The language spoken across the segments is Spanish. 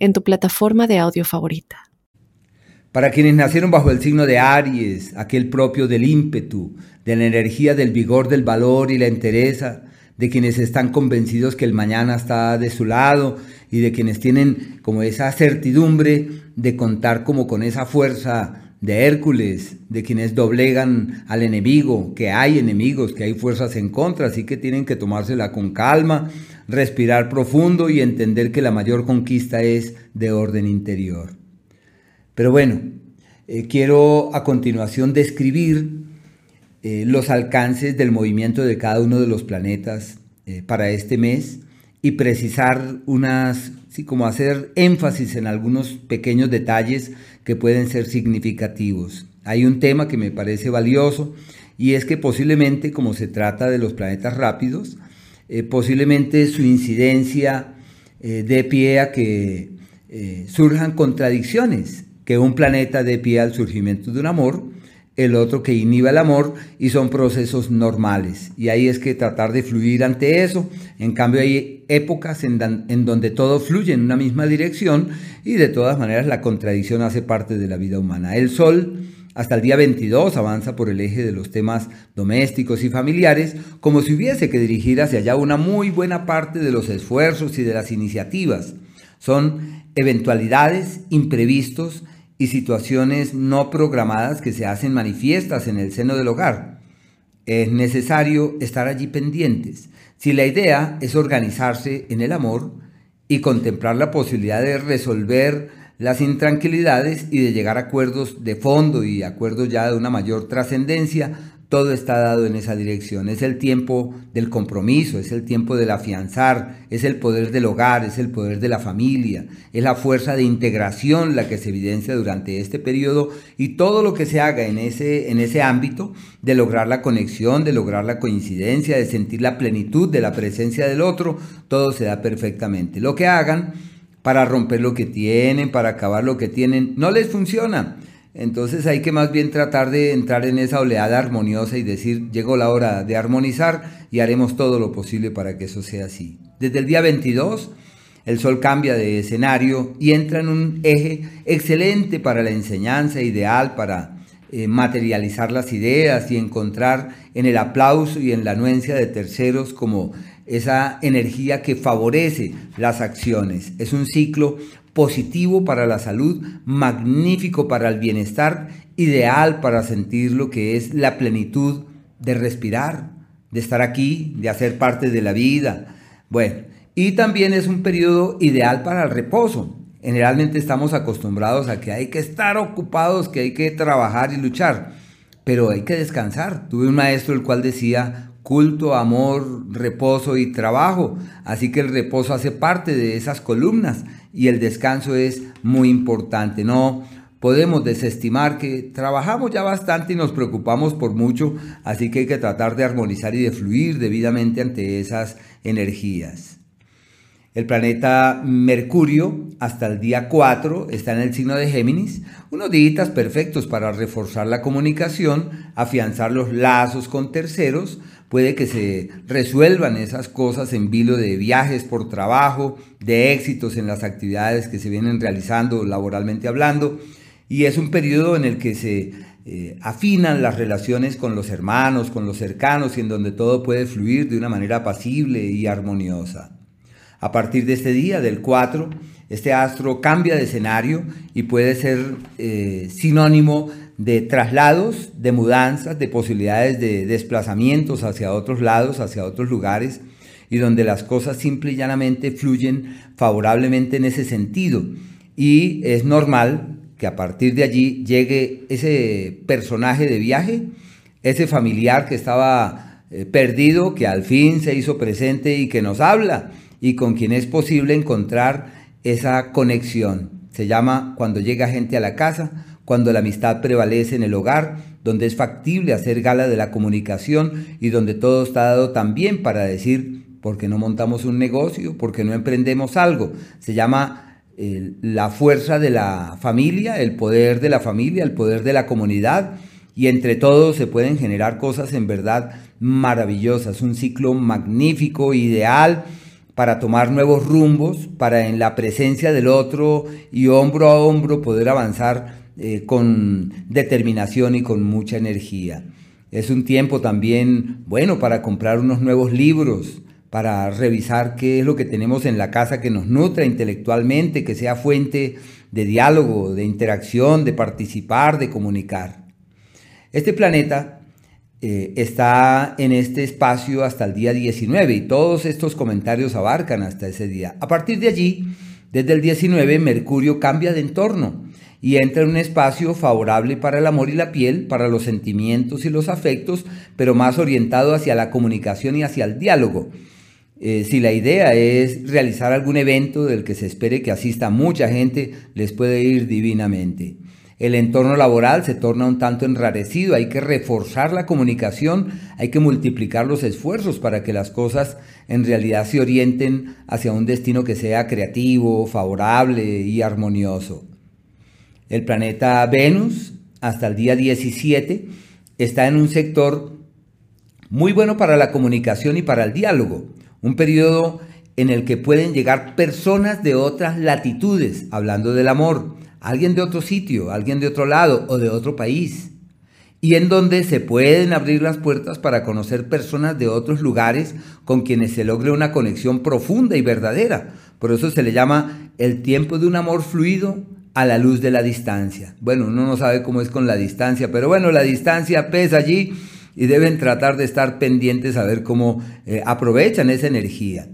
en tu plataforma de audio favorita. Para quienes nacieron bajo el signo de Aries, aquel propio del ímpetu, de la energía, del vigor, del valor y la entereza, de quienes están convencidos que el mañana está de su lado y de quienes tienen como esa certidumbre de contar como con esa fuerza de Hércules, de quienes doblegan al enemigo, que hay enemigos, que hay fuerzas en contra, así que tienen que tomársela con calma, respirar profundo y entender que la mayor conquista es de orden interior. Pero bueno, eh, quiero a continuación describir eh, los alcances del movimiento de cada uno de los planetas eh, para este mes y precisar unas, sí, como hacer énfasis en algunos pequeños detalles que pueden ser significativos. Hay un tema que me parece valioso y es que posiblemente, como se trata de los planetas rápidos, eh, posiblemente su incidencia eh, dé pie a que eh, surjan contradicciones, que un planeta dé pie al surgimiento de un amor, el otro que inhiba el amor y son procesos normales. Y ahí es que tratar de fluir ante eso. En cambio hay épocas en, en, donde todo fluye en una misma dirección y de todas maneras la contradicción hace parte de la vida humana. El Sol hasta el día 22 avanza por el eje de los temas domésticos y familiares, como si hubiese que dirigir hacia allá una muy buena parte de los esfuerzos y de las iniciativas. Son eventualidades, imprevistos y situaciones no programadas que se hacen manifiestas en el seno del hogar. Es necesario estar allí pendientes. Si la idea es organizarse en el amor y contemplar la posibilidad de resolver las intranquilidades y de llegar a acuerdos de fondo y acuerdos ya de una mayor trascendencia, todo está dado en esa dirección. Es el tiempo del compromiso, es el tiempo del afianzar, es el poder del hogar, es el poder de la familia, es la fuerza de integración la que se evidencia durante este periodo y todo lo que se haga en ese, en ese ámbito de lograr la conexión, de lograr la coincidencia, de sentir la plenitud de la presencia del otro, todo se da perfectamente. Lo que hagan para romper lo que tienen, para acabar lo que tienen, no les funciona. Entonces hay que más bien tratar de entrar en esa oleada armoniosa y decir, llegó la hora de armonizar y haremos todo lo posible para que eso sea así. Desde el día 22, el Sol cambia de escenario y entra en un eje excelente para la enseñanza, ideal para eh, materializar las ideas y encontrar en el aplauso y en la anuencia de terceros como esa energía que favorece las acciones. Es un ciclo positivo para la salud, magnífico para el bienestar, ideal para sentir lo que es la plenitud de respirar, de estar aquí, de hacer parte de la vida. Bueno, y también es un periodo ideal para el reposo. Generalmente estamos acostumbrados a que hay que estar ocupados, que hay que trabajar y luchar, pero hay que descansar. Tuve un maestro el cual decía, culto, amor, reposo y trabajo. Así que el reposo hace parte de esas columnas y el descanso es muy importante. No podemos desestimar que trabajamos ya bastante y nos preocupamos por mucho, así que hay que tratar de armonizar y de fluir debidamente ante esas energías. El planeta Mercurio hasta el día 4 está en el signo de Géminis, unos días perfectos para reforzar la comunicación, afianzar los lazos con terceros, puede que se resuelvan esas cosas en vilo de viajes por trabajo, de éxitos en las actividades que se vienen realizando laboralmente hablando, y es un periodo en el que se eh, afinan las relaciones con los hermanos, con los cercanos, y en donde todo puede fluir de una manera apacible y armoniosa. A partir de este día, del 4, este astro cambia de escenario y puede ser eh, sinónimo de traslados, de mudanzas, de posibilidades de desplazamientos hacia otros lados, hacia otros lugares, y donde las cosas simple y llanamente fluyen favorablemente en ese sentido. Y es normal que a partir de allí llegue ese personaje de viaje, ese familiar que estaba eh, perdido, que al fin se hizo presente y que nos habla y con quien es posible encontrar esa conexión. Se llama Cuando llega gente a la casa, cuando la amistad prevalece en el hogar, donde es factible hacer gala de la comunicación y donde todo está dado también para decir, ¿por qué no montamos un negocio? ¿Por qué no emprendemos algo? Se llama eh, la fuerza de la familia, el poder de la familia, el poder de la comunidad y entre todos se pueden generar cosas en verdad maravillosas, un ciclo magnífico, ideal para tomar nuevos rumbos, para en la presencia del otro y hombro a hombro poder avanzar eh, con determinación y con mucha energía. Es un tiempo también bueno para comprar unos nuevos libros, para revisar qué es lo que tenemos en la casa que nos nutra intelectualmente, que sea fuente de diálogo, de interacción, de participar, de comunicar. Este planeta eh, está en este espacio hasta el día 19 y todos estos comentarios abarcan hasta ese día. A partir de allí, desde el 19, Mercurio cambia de entorno y entra en un espacio favorable para el amor y la piel, para los sentimientos y los afectos, pero más orientado hacia la comunicación y hacia el diálogo. Eh, si la idea es realizar algún evento del que se espere que asista mucha gente, les puede ir divinamente el entorno laboral se torna un tanto enrarecido, hay que reforzar la comunicación, hay que multiplicar los esfuerzos para que las cosas en realidad se orienten hacia un destino que sea creativo, favorable y armonioso. El planeta Venus, hasta el día 17, está en un sector muy bueno para la comunicación y para el diálogo, un periodo en el que pueden llegar personas de otras latitudes, hablando del amor, alguien de otro sitio, alguien de otro lado o de otro país, y en donde se pueden abrir las puertas para conocer personas de otros lugares con quienes se logre una conexión profunda y verdadera. Por eso se le llama el tiempo de un amor fluido a la luz de la distancia. Bueno, uno no sabe cómo es con la distancia, pero bueno, la distancia pesa allí y deben tratar de estar pendientes a ver cómo eh, aprovechan esa energía.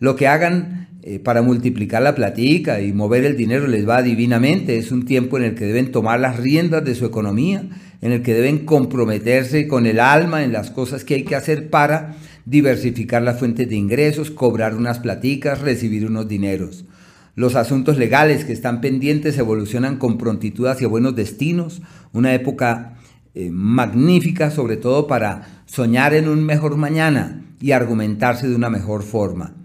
Lo que hagan eh, para multiplicar la platica y mover el dinero les va divinamente. Es un tiempo en el que deben tomar las riendas de su economía, en el que deben comprometerse con el alma en las cosas que hay que hacer para diversificar las fuentes de ingresos, cobrar unas platicas, recibir unos dineros. Los asuntos legales que están pendientes evolucionan con prontitud hacia buenos destinos, una época eh, magnífica sobre todo para soñar en un mejor mañana y argumentarse de una mejor forma.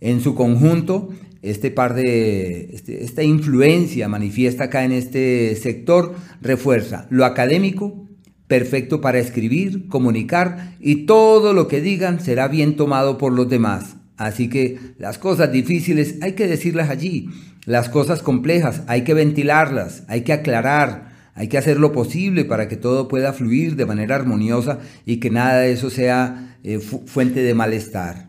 En su conjunto, este par de, este, esta influencia manifiesta acá en este sector refuerza lo académico, perfecto para escribir, comunicar y todo lo que digan será bien tomado por los demás. Así que las cosas difíciles hay que decirlas allí, las cosas complejas hay que ventilarlas, hay que aclarar, hay que hacer lo posible para que todo pueda fluir de manera armoniosa y que nada de eso sea eh, fuente de malestar.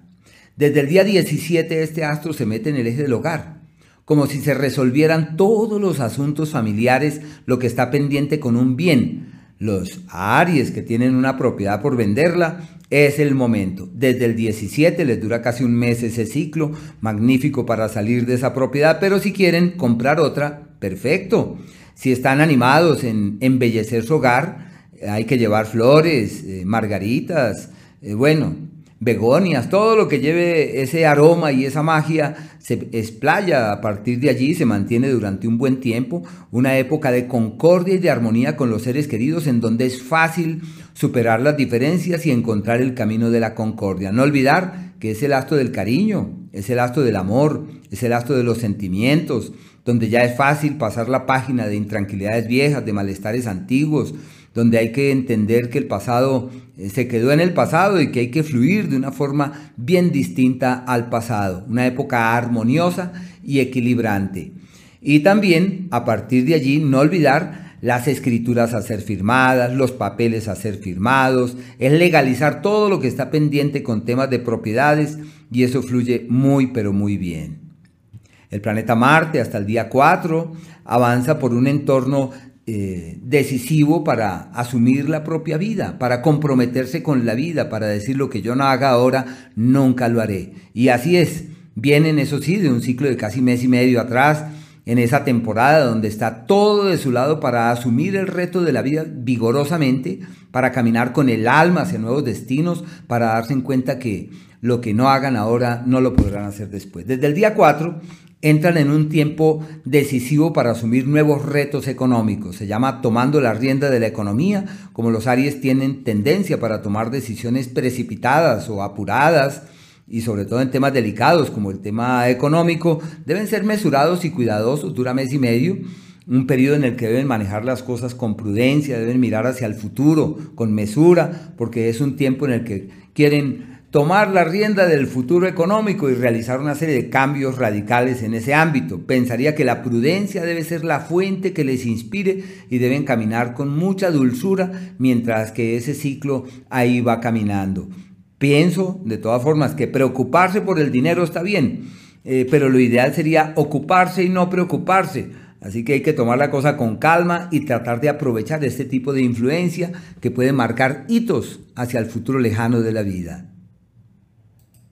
Desde el día 17 este astro se mete en el eje del hogar, como si se resolvieran todos los asuntos familiares, lo que está pendiente con un bien. Los Aries que tienen una propiedad por venderla, es el momento. Desde el 17 les dura casi un mes ese ciclo, magnífico para salir de esa propiedad, pero si quieren comprar otra, perfecto. Si están animados en embellecer su hogar, hay que llevar flores, eh, margaritas, eh, bueno, begonias, todo lo que lleve ese aroma y esa magia se explaya a partir de allí, se mantiene durante un buen tiempo, una época de concordia y de armonía con los seres queridos en donde es fácil superar las diferencias y encontrar el camino de la concordia. No olvidar que es el astro del cariño, es el astro del amor, es el astro de los sentimientos, donde ya es fácil pasar la página de intranquilidades viejas, de malestares antiguos, donde hay que entender que el pasado eh, se quedó en el pasado y que hay que fluir de una forma bien distinta al pasado, una época armoniosa y equilibrante. Y también, a partir de allí, no olvidar las escrituras a ser firmadas, los papeles a ser firmados, es legalizar todo lo que está pendiente con temas de propiedades y eso fluye muy pero muy bien. El planeta Marte hasta el día 4 avanza por un entorno eh, decisivo para asumir la propia vida, para comprometerse con la vida, para decir lo que yo no haga ahora, nunca lo haré. Y así es, vienen eso sí de un ciclo de casi mes y medio atrás, en esa temporada donde está todo de su lado para asumir el reto de la vida vigorosamente, para caminar con el alma hacia nuevos destinos, para darse en cuenta que lo que no hagan ahora no lo podrán hacer después. Desde el día 4 entran en un tiempo decisivo para asumir nuevos retos económicos. Se llama tomando la rienda de la economía, como los Aries tienen tendencia para tomar decisiones precipitadas o apuradas y sobre todo en temas delicados como el tema económico, deben ser mesurados y cuidadosos, dura mes y medio, un periodo en el que deben manejar las cosas con prudencia, deben mirar hacia el futuro con mesura, porque es un tiempo en el que quieren tomar la rienda del futuro económico y realizar una serie de cambios radicales en ese ámbito. Pensaría que la prudencia debe ser la fuente que les inspire y deben caminar con mucha dulzura mientras que ese ciclo ahí va caminando. Pienso, de todas formas, que preocuparse por el dinero está bien, eh, pero lo ideal sería ocuparse y no preocuparse. Así que hay que tomar la cosa con calma y tratar de aprovechar este tipo de influencia que puede marcar hitos hacia el futuro lejano de la vida.